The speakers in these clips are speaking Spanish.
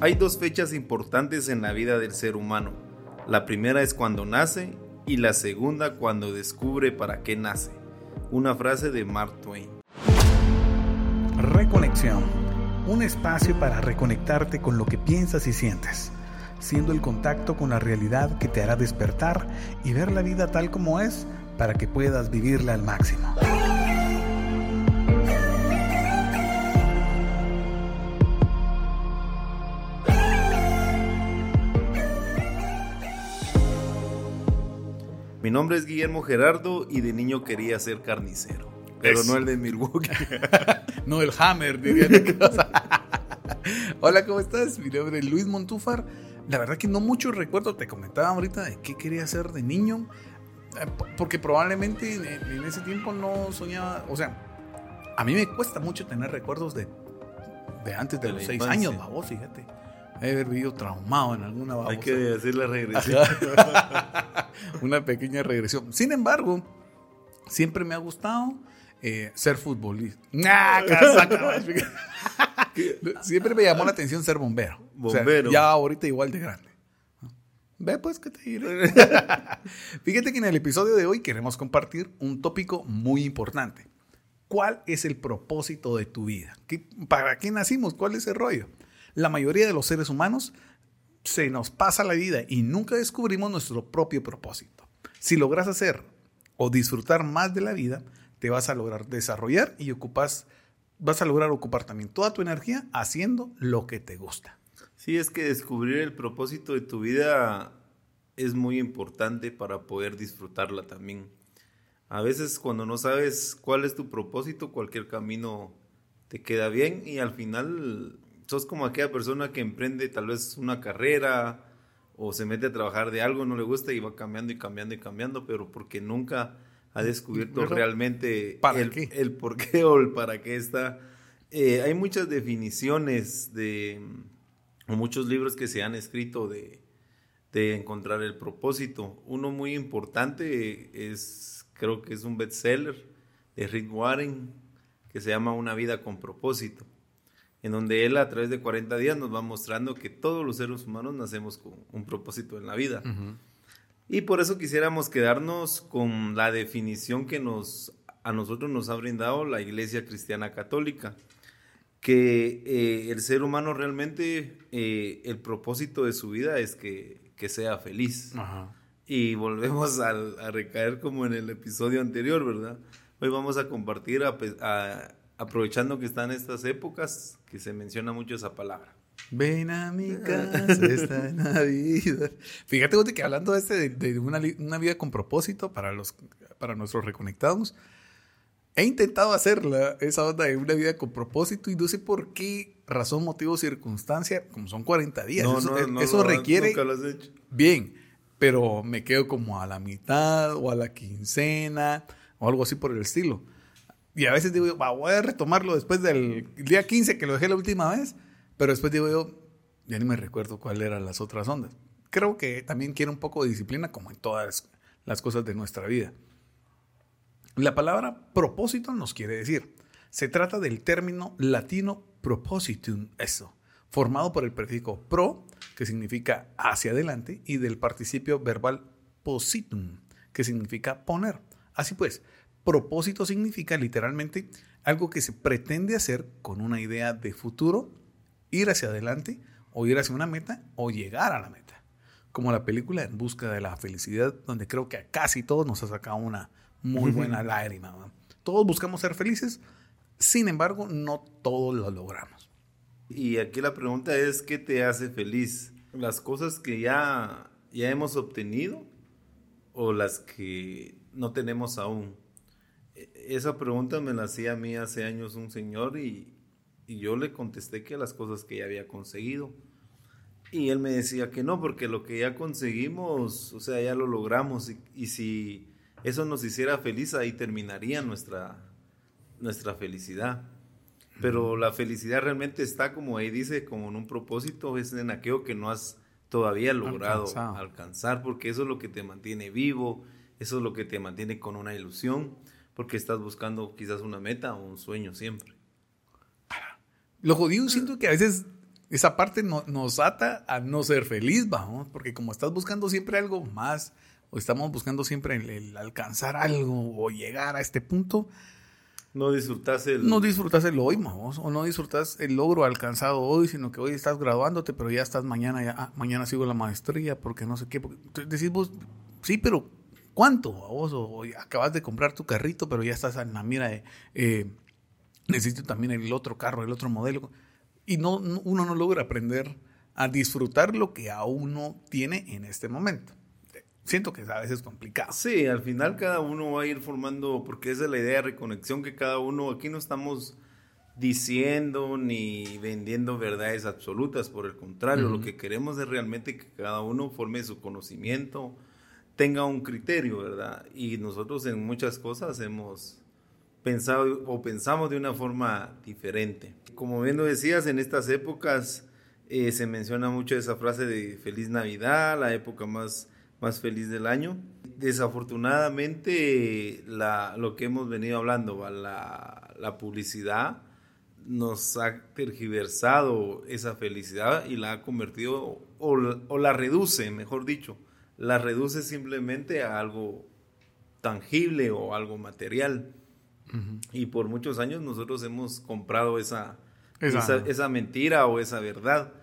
Hay dos fechas importantes en la vida del ser humano. La primera es cuando nace y la segunda cuando descubre para qué nace. Una frase de Mark Twain. Reconexión. Un espacio para reconectarte con lo que piensas y sientes, siendo el contacto con la realidad que te hará despertar y ver la vida tal como es para que puedas vivirla al máximo. Mi nombre es Guillermo Gerardo y de niño quería ser carnicero. Pero no el de Milwaukee. no el Hammer, diría Hola, ¿cómo estás? Mi nombre es Luis Montúfar. La verdad que no mucho recuerdo, te comentaba ahorita de qué quería hacer de niño. Eh, porque probablemente en, ese tiempo no soñaba. O sea, a mí me cuesta mucho tener recuerdos de, de antes de, los seis años, babos, fíjate. He haber vivido traumado en alguna babosa. Hay que hacer la regresión. Una pequeña regresión. Sin embargo, siempre me ha gustado eh, ser futbolista. siempre me llamó la atención ser bombero. Bombero. ya ahorita igual de grande. Ve pues que te diré. Fíjate que en el episodio de hoy queremos compartir un tópico muy importante. ¿Cuál es el propósito de tu vida? ¿Para qué nacimos? ¿Cuál es el rollo? La mayoría de los seres humanos se nos pasa la vida y nunca descubrimos nuestro propio propósito. Si logras hacer o disfrutar más de la vida, te vas a lograr desarrollar y ocupas, vas a lograr ocupar también toda tu energía haciendo lo que te gusta. Sí, es que descubrir el propósito de tu vida es muy importante para poder disfrutarla también. A veces cuando no sabes cuál es tu propósito, cualquier camino te queda bien y al final sos como aquella persona que emprende tal vez una carrera o se mete a trabajar de algo, no le gusta y va cambiando y cambiando y cambiando, pero porque nunca ha descubierto realmente el, el, por qué o el para qué está. Eh, hay muchas definiciones de muchos libros que se han escrito de, de encontrar el propósito. Uno muy importante es, creo que es un bestseller de Rick Warren, que se llama Una vida con propósito en donde él a través de 40 días nos va mostrando que todos los seres humanos nacemos con un propósito en la vida. Y por eso quisiéramos quedarnos con la definición que nos, a nosotros nos ha brindado la Iglesia Cristiana Católica, que eh, el ser humano realmente, eh, el propósito de su vida es que, sea feliz. Y volvemos a, recaer como en el episodio anterior, ¿verdad? Hoy vamos a compartir, aprovechando que están estas épocas, que se menciona mucho esa palabra. Ven a mi casa esta Navidad. Fíjate que hablando de, este, de, una, una, vida con propósito para, los, para nuestros reconectados, he intentado hacerla, esa onda de una vida con propósito y no sé por qué razón, motivo, circunstancia, como son 40 días. No, eso, no, eso requiere... Nunca lo has hecho. Bien, pero me quedo como a la mitad o a la quincena o algo así por el estilo. Y a veces digo, voy a retomarlo después del día 15 que lo dejé la última vez, pero después digo yo, ya ni me recuerdo cuáles eran las otras ondas. Creo que también quiere un poco de disciplina como en todas las cosas de nuestra vida. La palabra propósito nos quiere decir, se trata del término latino propositum, eso, formado por el prefijo pro, que significa hacia adelante, y del participio verbal positum, que significa poner. Así pues, Propósito significa literalmente algo que se pretende hacer con una idea de futuro, ir hacia adelante o ir hacia una meta o llegar a la meta. Como la película En busca de la felicidad, donde creo que a casi todos nos ha sacado una muy buena lágrima. Todos buscamos ser felices, sin embargo, no todos lo logramos. Y aquí la pregunta es, ¿qué te hace feliz? ¿Las cosas que ya, ya hemos obtenido o las que no tenemos aún? Esa pregunta me la hacía a mí hace años un señor y, yo le contesté que las cosas que ya había conseguido. Y él me decía que no, porque lo que ya conseguimos, o sea, ya lo logramos. Y, si eso nos hiciera feliz, ahí terminaría nuestra, nuestra felicidad. Pero la felicidad realmente está, como ahí dice, como en un propósito, es en aquello que no has todavía logrado alcanzar, porque eso es lo que te mantiene vivo, eso es lo que te mantiene con una ilusión porque estás buscando quizás una meta o un sueño siempre. Lo jodido siento que a veces esa parte no, nos ata a no ser feliz, vamos, porque como estás buscando siempre algo más, o estamos buscando siempre el, alcanzar algo o llegar a este punto, no disfrutas el... No disfrutas el hoy, vamos, o no disfrutas el logro alcanzado hoy, sino que hoy estás graduándote, pero ya estás mañana, ya, ah, mañana sigo la maestría, porque no sé qué. decís vos, sí, pero ¿cuánto? Vos, o, acabas de comprar tu carrito, pero ya estás en la mira de, eh, necesito también el otro carro, el otro modelo. Y no, uno no logra aprender a disfrutar lo que a uno tiene en este momento siento que a veces es complicado. Sí, al final cada uno va a ir formando, porque esa es la idea de reconexión que cada uno, aquí no estamos diciendo ni vendiendo verdades absolutas, por el contrario, lo que queremos es realmente que cada uno forme su conocimiento, tenga un criterio, ¿verdad? Y nosotros en muchas cosas hemos pensado o pensamos de una forma diferente. Como bien lo decías, en estas épocas eh, se menciona mucho esa frase de feliz Navidad, la época más más feliz del año. Desafortunadamente, lo que hemos venido hablando, la, publicidad nos ha tergiversado esa felicidad y la ha convertido, o, la reduce, mejor dicho, la reduce simplemente a algo tangible o algo material. Y por muchos años nosotros hemos comprado esa, esa, esa mentira o esa verdad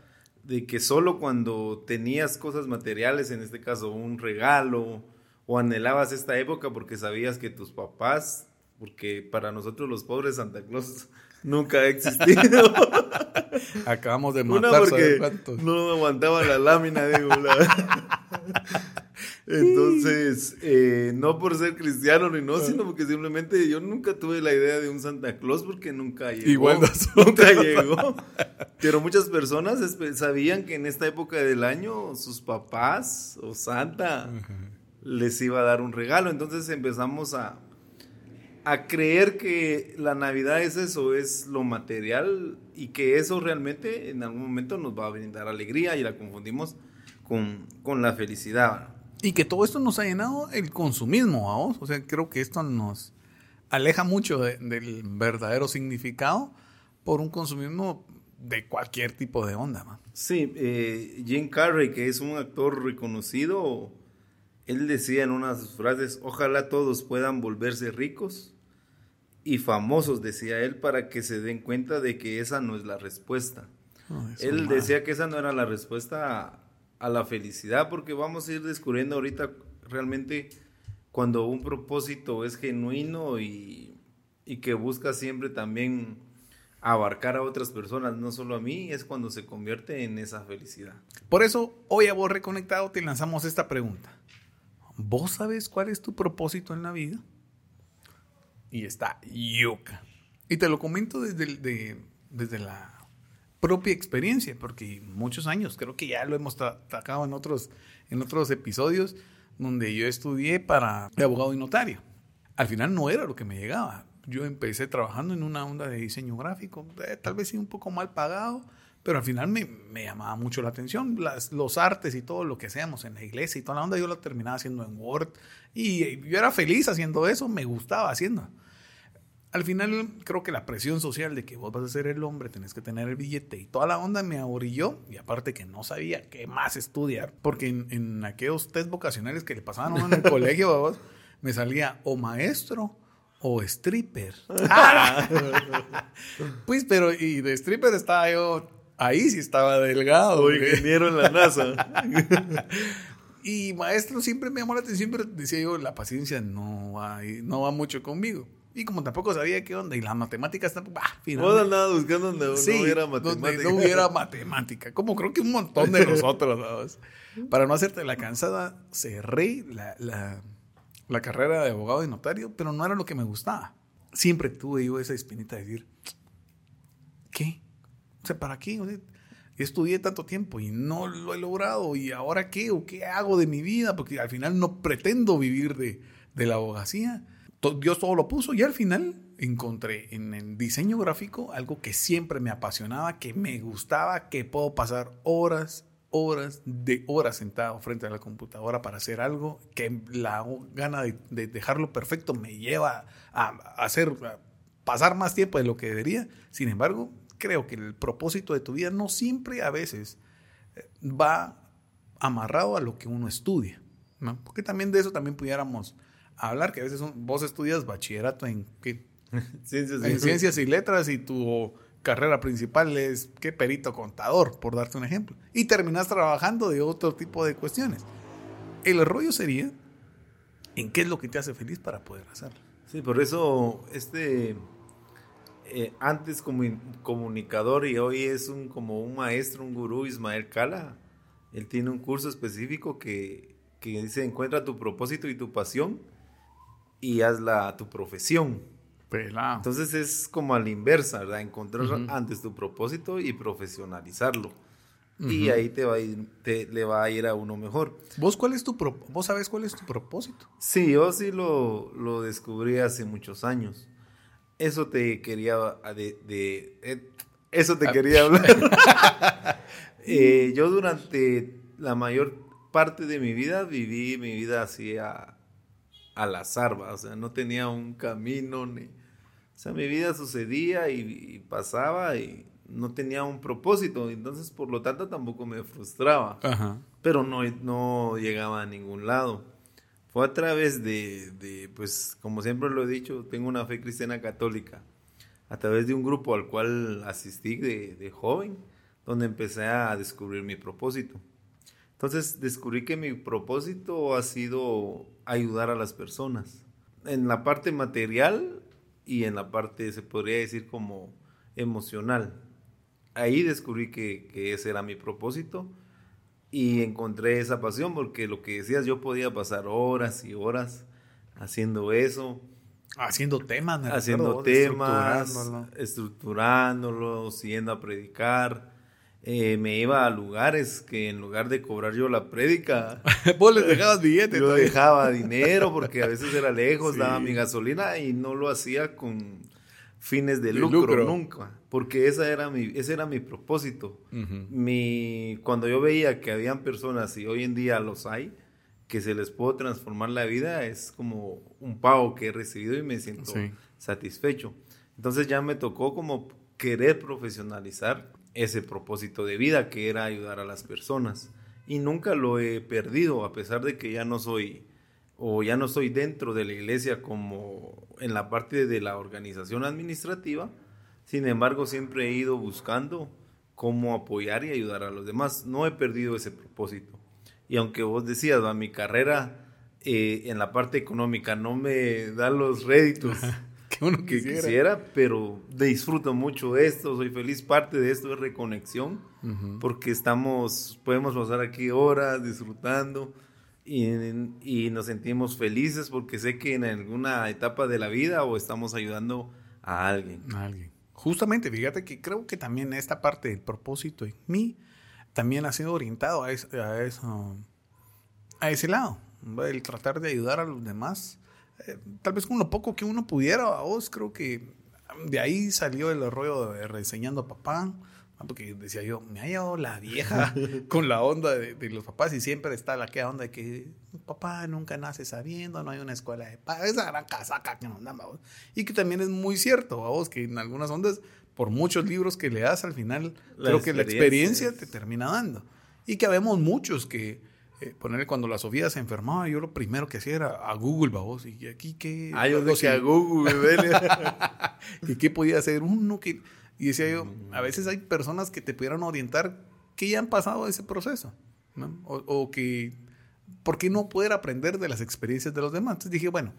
de que solo cuando tenías cosas materiales, en este caso un regalo, o anhelabas esta época porque sabías que tus papás, porque para nosotros los pobres Santa Claus nunca ha existido. Acabamos de matar, Una porque no aguantaba la lámina, digo. Entonces, eh, no por ser cristiano ni no, sino porque simplemente yo nunca tuve la idea de un Santa Claus porque nunca llegó. Igual nunca llegó. Pero muchas personas sabían que en esta época del año sus papás o Santa les iba a dar un regalo. Entonces empezamos a, a creer que la Navidad es eso, es lo material y que eso realmente en algún momento nos va a brindar alegría y la confundimos con, con la felicidad. Y que todo esto nos ha llenado el consumismo, vamos. O sea, creo que esto nos aleja mucho del verdadero significado por un consumismo de cualquier tipo de onda. Man. Sí, eh, Jim Carrey, que es un actor reconocido, él decía en una de sus frases, ojalá todos puedan volverse ricos y famosos, decía él, para que se den cuenta de que esa no es la respuesta. él decía que esa no era la respuesta a la felicidad, porque vamos a ir descubriendo ahorita realmente cuando un propósito es genuino y, y que busca siempre también abarcar a otras personas, no solo a mí, es cuando se convierte en esa felicidad. Por eso, hoy a vos reconectado te lanzamos esta pregunta. ¿Vos sabes cuál es tu propósito en la vida? Y está yuca. Y te lo comento desde, desde la propia experiencia, porque muchos años, creo que ya lo hemos tratado en otros, en otros episodios, donde yo estudié para abogado y notario. Al final no era lo que me llegaba. Yo empecé trabajando en una onda de diseño gráfico, eh, tal vez sí un poco mal pagado, pero al final me, me llamaba mucho la atención. Las, los artes y todo lo que hacíamos en la iglesia y toda la onda, yo lo terminaba haciendo en Word. Y yo era feliz haciendo eso, me gustaba haciendo al final creo que la presión social de que vos vas a ser el hombre, tenés que tener el billete y toda la onda me aburrió y aparte que no sabía qué más estudiar, porque en, aquellos test vocacionales que le pasaban a uno en el colegio, vos, me salía o maestro o stripper. pues, pero y de stripper estaba yo, ahí sí estaba delgado. O ingeniero en la NASA. y maestro siempre me llamó la atención, pero decía yo, la paciencia no va, no va mucho conmigo. Y como tampoco sabía qué onda, y la matemática está. Bah, Vos andabas buscando donde no hubiera matemática. no hubiera matemática. Como creo que un montón de nosotros, Para no hacerte la cansada, cerré la, la, la, carrera de abogado y notario, pero no era lo que me gustaba. Siempre tuve yo esa espinita de decir. O ¿para qué? estudié tanto tiempo y no lo he logrado. ¿Y ahora qué? ¿O qué hago de mi vida? Porque al final no pretendo vivir de, de la abogacía Dios todo lo puso y al final encontré en el diseño gráfico algo que siempre me apasionaba, que me gustaba, que puedo pasar horas, horas de horas sentado frente a la computadora para hacer algo que la gana de, dejarlo perfecto me lleva a, hacer pasar más tiempo de lo que debería. Sin embargo, creo que el propósito de tu vida no siempre a veces eh, va amarrado a lo que uno estudia, ¿no? Porque también de eso también pudiéramos hablar, que a veces vos estudias bachillerato en, ¿qué? ciencias, en ciencias y letras y tu carrera principal es qué perito contador, por darte un ejemplo, y terminas trabajando de otro tipo de cuestiones. El rollo sería en qué es lo que te hace feliz para poder hacerlo. Sí, por eso este eh, antes como comunicador y hoy es un como un maestro, un gurú, Ismael Cala. Él tiene un curso específico que, que dice encuentra tu propósito y tu pasión y hazla tu profesión. Entonces es como a la inversa, ¿verdad? Encontrar antes tu propósito y profesionalizarlo. Y ahí te va a ir, te, le va a ir a uno mejor. ¿Vos cuál es tu vos sabes cuál es tu propósito? Sí, yo sí lo, lo descubrí hace muchos años. Eso te quería de, eh, eso te ah. quería hablar. Eh, yo durante la mayor parte de mi vida viví mi vida así a, al azar, o sea, no tenía un camino ni, o sea, mi vida sucedía y pasaba y no tenía un propósito, entonces por lo tanto tampoco me frustraba, pero no, no llegaba a ningún lado. Fue a través de, pues como siempre lo he dicho, tengo una fe cristiana católica, a través de un grupo al cual asistí de joven, donde empecé a descubrir mi propósito. Entonces descubrí que mi propósito ha sido ayudar a las personas, en la parte material y en la parte, se podría decir, como emocional ahí descubrí que, ese era mi propósito y encontré esa pasión porque lo que decías, yo podía pasar horas y horas haciendo eso. Haciendo temas, Haciendo temas, estructurándolo. estructurándolo, siguiendo a predicar. Eh, me iba a lugares que en lugar de cobrar yo la prédica, vos les dejabas billetes. Yo dejaba dinero porque a veces era lejos, daba mi gasolina y no lo hacía con fines de, lucro, nunca, porque esa era mi, ese era mi propósito. mi, cuando yo veía que habían personas, y hoy en día los hay, que se les puede transformar la vida, es como un pago que he recibido y me siento satisfecho. Entonces ya me tocó como querer profesionalizar ese propósito de vida que era ayudar a las personas. Y nunca lo he perdido, a pesar de que ya no soy o ya no estoy dentro de la iglesia como en la parte de la organización administrativa, sin embargo siempre he ido buscando cómo apoyar y ayudar a los demás. No he perdido ese propósito. Y aunque vos decías, mi carrera eh, en la parte económica no me da los réditos que uno quisiera. pero disfruto mucho esto, soy feliz. Parte de esto es reconexión, porque estamos, podemos pasar aquí horas disfrutando y, nos sentimos felices porque sé que en alguna etapa de la vida o estamos ayudando a alguien. A alguien. Justamente, fíjate que creo que también esta parte del propósito en mí también ha sido orientado a, eso, a ese lado, el tratar de ayudar a los demás, eh, tal vez con lo poco que uno pudiera, a vos creo que de ahí salió el rollo de reseñando a papá, porque decía yo, me ha llevado la vieja con la onda de, los papás y siempre está la que onda de que papá nunca nace sabiendo, no hay una escuela de padres, esa gran casaca que nos dan, Y que también es muy cierto, vos, que en algunas ondas, por muchos libros que le das, al final creo que la experiencia te termina dando. Y que habemos muchos que, eh, ponerle cuando la Sofía se enfermaba, yo lo primero que hacía era a Google, vos, y aquí que... Ah, yo decía a Google, ¿Y qué podía hacer uno que y decía yo, a veces hay personas que te pudieran orientar que ya han pasado ese proceso, ¿no? O, que, ¿por qué no poder aprender de las experiencias de los demás? Entonces dije, bueno,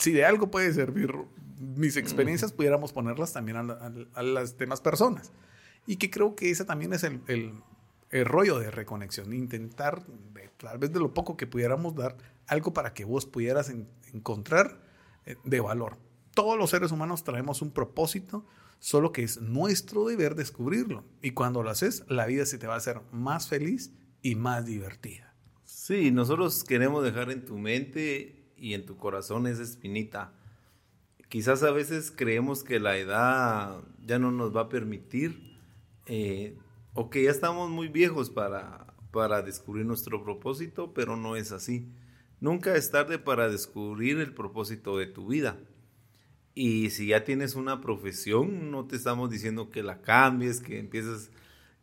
si de algo puede servir mis experiencias, pudiéramos ponerlas también a, las demás personas. Y que creo que ese también es el, el, rollo de reconexión, intentar, tal vez de lo poco que pudiéramos dar, algo para que vos pudieras encontrar eh, de valor. Todos los seres humanos traemos un propósito, solo que es nuestro deber descubrirlo. Y cuando lo haces, la vida se te va a hacer más feliz y más divertida. Sí, nosotros queremos dejar en tu mente y en tu corazón esa espinita. Quizás a veces creemos que la edad ya no nos va a permitir eh, o que ya estamos muy viejos para, para descubrir nuestro propósito, pero no es así. Nunca es tarde para descubrir el propósito de tu vida. Y si ya tienes una profesión, no te estamos diciendo que la cambies, que empieces,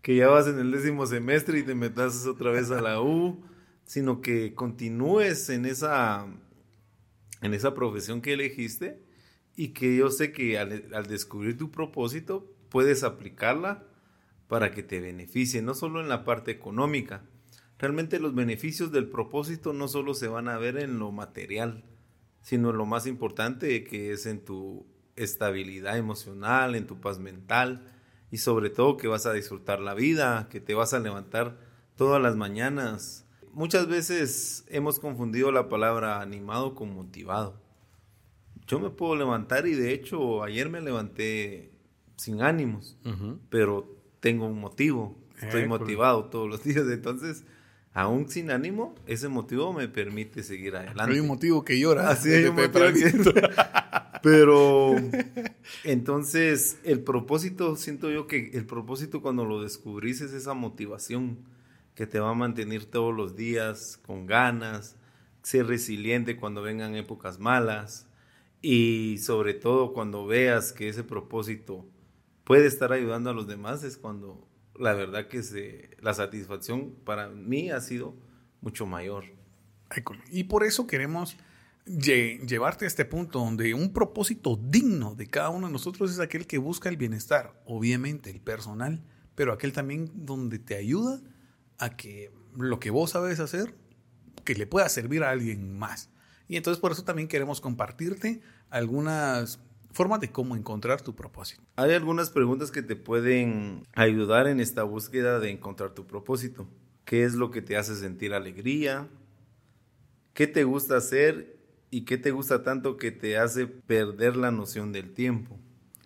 que ya vas en el décimo semestre y te metas otra vez a la U, sino que continúes en esa, en esa profesión que elegiste y que yo sé que al, al descubrir tu propósito puedes aplicarla para que te beneficie, no solo en la parte económica. Realmente los beneficios del propósito no solo se van a ver en lo material, sino lo más importante que es en tu estabilidad emocional, en tu paz mental y sobre todo que vas a disfrutar la vida, que te vas a levantar todas las mañanas. Muchas veces hemos confundido la palabra animado con motivado. Yo me puedo levantar y de hecho ayer me levanté sin ánimos, pero tengo un motivo, estoy motivado todos los días, entonces aún sin ánimo, ese motivo me permite seguir adelante. Hay un motivo que llora. Así es, Pero entonces el propósito, siento yo que el propósito cuando lo descubrís es esa motivación que te va a mantener todos los días con ganas, ser resiliente cuando vengan épocas malas y sobre todo cuando veas que ese propósito puede estar ayudando a los demás es cuando la verdad que la satisfacción para mí ha sido mucho mayor. Y por eso queremos llevarte a este punto donde un propósito digno de cada uno de nosotros es aquel que busca el bienestar, obviamente el personal, pero aquel también donde te ayuda a que lo que vos sabes hacer, que le pueda servir a alguien más. Y entonces por eso también queremos compartirte algunas forma de cómo encontrar tu propósito. Hay algunas preguntas que te pueden ayudar en esta búsqueda de encontrar tu propósito. ¿Qué es lo que te hace sentir alegría? ¿Qué te gusta hacer y qué te gusta tanto que te hace perder la noción del tiempo?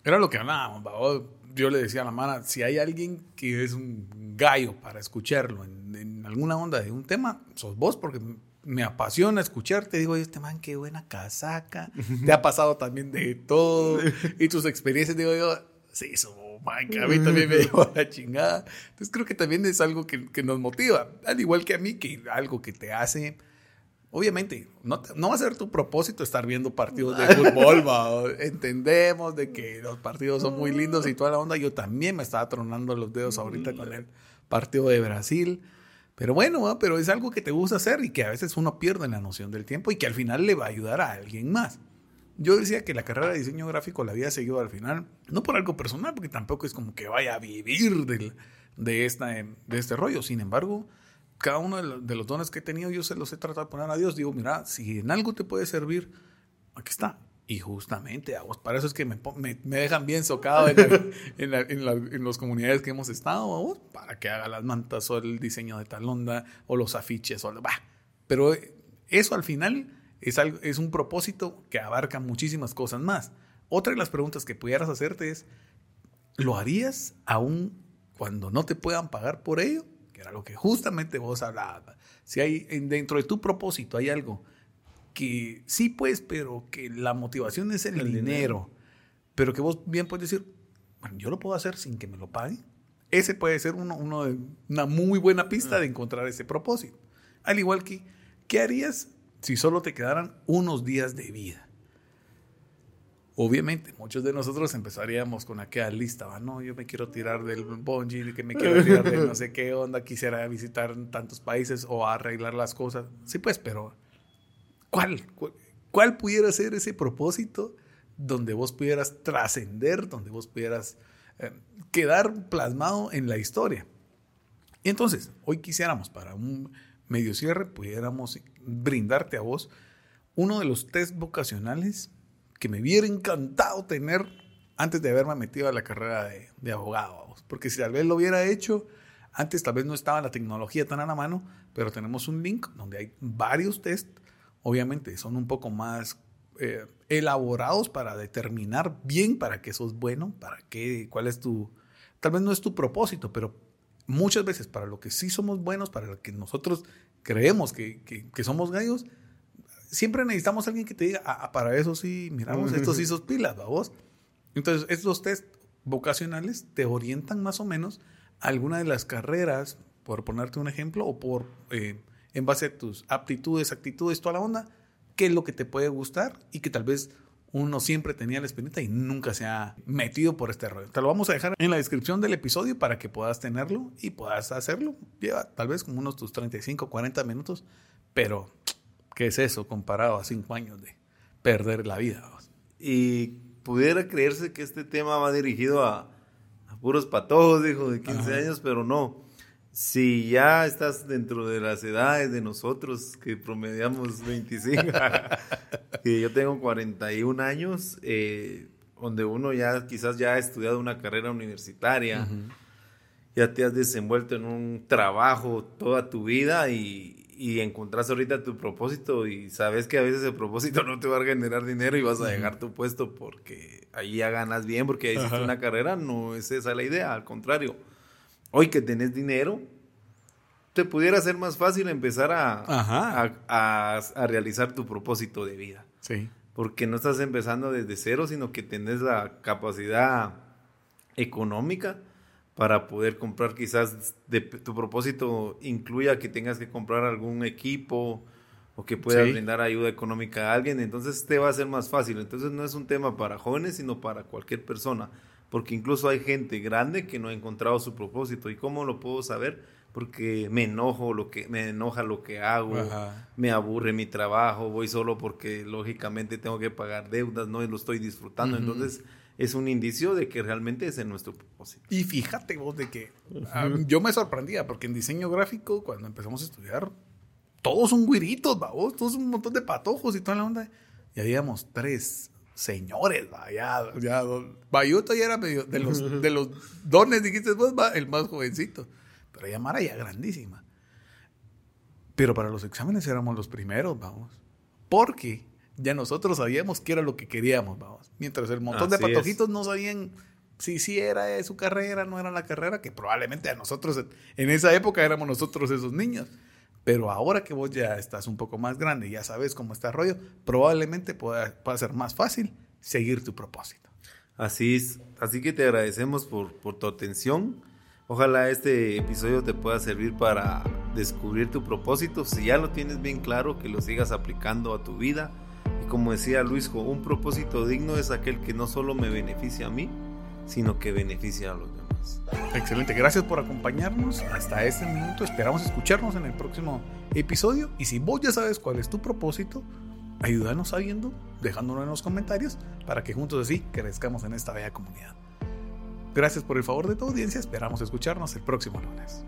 Era lo que hablábamos, yo le decía a la mano, si hay alguien que es un gallo para escucharlo en, en alguna onda de un tema, sos vos, porque me apasiona escucharte. Digo, este man, qué buena casaca. Te ha pasado también de todo. Y tus experiencias, digo yo, sí, eso, man, que a mí también me lleva a la chingada. Entonces creo que también es algo que, nos motiva. Al igual que a mí, que algo que te hace. Obviamente, no, no va a ser tu propósito estar viendo partidos de fútbol, Entendemos de que los partidos son muy lindos y toda la onda. Yo también me estaba tronando los dedos ahorita con el partido de Brasil. Pero bueno, pero es algo que te gusta hacer y que a veces uno pierde la noción del tiempo y que al final le va a ayudar a alguien más. Yo decía que la carrera de diseño gráfico la había seguido al final, no por algo personal, porque tampoco es como que vaya a vivir del, de, esta, de este rollo. Sin embargo, cada uno de los dones que he tenido, yo se los he tratado de poner a Dios. Digo, mira, si en algo te puede servir, aquí está. Y justamente, a vos, para eso es que me, me, dejan bien socado en, en, en, las comunidades que hemos estado, para que haga las mantas o el diseño de tal onda o los afiches. O, bah. Pero eso al final es, algo, es un propósito que abarca muchísimas cosas más. Otra de las preguntas que pudieras hacerte es, ¿lo harías aún cuando no te puedan pagar por ello? Que era lo que justamente vos hablabas. Si hay dentro de tu propósito hay algo que sí, pues, pero que la motivación es el, dinero. Pero que vos bien puedes decir, bueno, yo lo puedo hacer sin que me lo paguen. Ese puede ser uno, uno de, una muy buena pista ah. de encontrar ese propósito. Al igual que, ¿qué harías si solo te quedaran unos días de vida? Obviamente, muchos de nosotros empezaríamos con aquella lista, ¿va? no, yo me quiero tirar del bungee, que me quiero tirar de no sé qué onda, quisiera visitar tantos países o arreglar las cosas. Sí, pues, pero ¿Cuál, cuál, pudiera ser ese propósito donde vos pudieras trascender, donde vos pudieras eh, quedar plasmado en la historia? Y entonces, hoy quisiéramos para un medio cierre, pudiéramos brindarte a vos uno de los test vocacionales que me hubiera encantado tener antes de haberme metido a la carrera de, de abogado. Porque si tal vez lo hubiera hecho, antes tal vez no estaba la tecnología tan a la mano, pero tenemos un link donde hay varios test obviamente son un poco más eh, elaborados para determinar bien para qué sos bueno, para qué, cuál es tu, tal vez no es tu propósito, pero muchas veces para lo que sí somos buenos, para lo que nosotros creemos que, que, somos gallos, siempre necesitamos a alguien que te diga, ah, ah para eso sí, miramos, estos sí sos pilas, vos. Entonces, estos test vocacionales te orientan más o menos a alguna de las carreras, por ponerte un ejemplo, o por eh, en base a tus aptitudes, actitudes, toda la onda, qué es lo que te puede gustar y que tal vez uno siempre tenía la espinita y nunca se ha metido por este rollo. Te lo vamos a dejar en la descripción del episodio para que puedas tenerlo y puedas hacerlo. Lleva tal vez como unos tus 35, 40 minutos, pero ¿qué es eso comparado a cinco años de perder la vida? Y pudiera creerse que este tema va dirigido a, puros patojos, dijo, de 15 años, pero no. Si ya estás dentro de las edades de nosotros, que promediamos 25, y yo tengo 41 años, eh, donde uno ya quizás ya ha estudiado una carrera universitaria, ya te has desenvuelto en un trabajo toda tu vida y, y encontrás ahorita tu propósito y sabes que a veces el propósito no te va a generar dinero y vas a dejar tu puesto porque ahí ya ganas bien, porque hiciste una carrera, no es esa la idea, al contrario. Hoy que tenés dinero, te pudiera ser más fácil empezar a, a, a, realizar tu propósito de vida. Sí. Porque no estás empezando desde cero, sino que tenés la capacidad económica para poder comprar quizás de, tu propósito incluya que tengas que comprar algún equipo o que puedas brindar ayuda económica a alguien, entonces te va a ser más fácil. Entonces no es un tema para jóvenes, sino para cualquier persona, porque incluso hay gente grande que no ha encontrado su propósito. ¿Y cómo lo puedo saber? Porque me enojo lo que me enoja lo que hago, me aburre mi trabajo, voy solo porque lógicamente tengo que pagar deudas, no lo estoy disfrutando. Entonces, es un indicio de que realmente es en nuestro propósito. Y fíjate vos de que ah, yo me sorprendía porque en diseño gráfico, cuando empezamos a estudiar, todos son güiritos, vos, todos un montón de patojos y toda la onda. Y habíamos tres señores, va, ya, ya, Bayuto ya era medio, de los, de los dones, dijiste vos, va, el más jovencito. Pero ella Mara ya grandísima. Pero para los exámenes éramos los primeros, vamos. Porque ya nosotros sabíamos qué era lo que queríamos, vamos. Mientras el montón de patojitos no sabían si sí era su carrera, no era la carrera, que probablemente a nosotros en esa época éramos nosotros esos niños. Pero ahora que vos ya estás un poco más grande y ya sabes cómo está el rollo, probablemente pueda, pueda ser más fácil seguir tu propósito. Así es. Así que te agradecemos por, por tu atención. Ojalá este episodio te pueda servir para descubrir tu propósito. Si ya lo tienes bien claro, que lo sigas aplicando a tu vida como decía Luisjo, un propósito digno es aquel que no solo me beneficia a mí, sino que beneficia a los demás. Excelente, gracias por acompañarnos hasta este minuto. Esperamos escucharnos en el próximo episodio. Y si vos ya sabes cuál es tu propósito, ayúdanos sabiendo, dejándolo en los comentarios, para que juntos así crezcamos en esta bella comunidad. Gracias por el favor de tu audiencia, esperamos escucharnos el próximo lunes.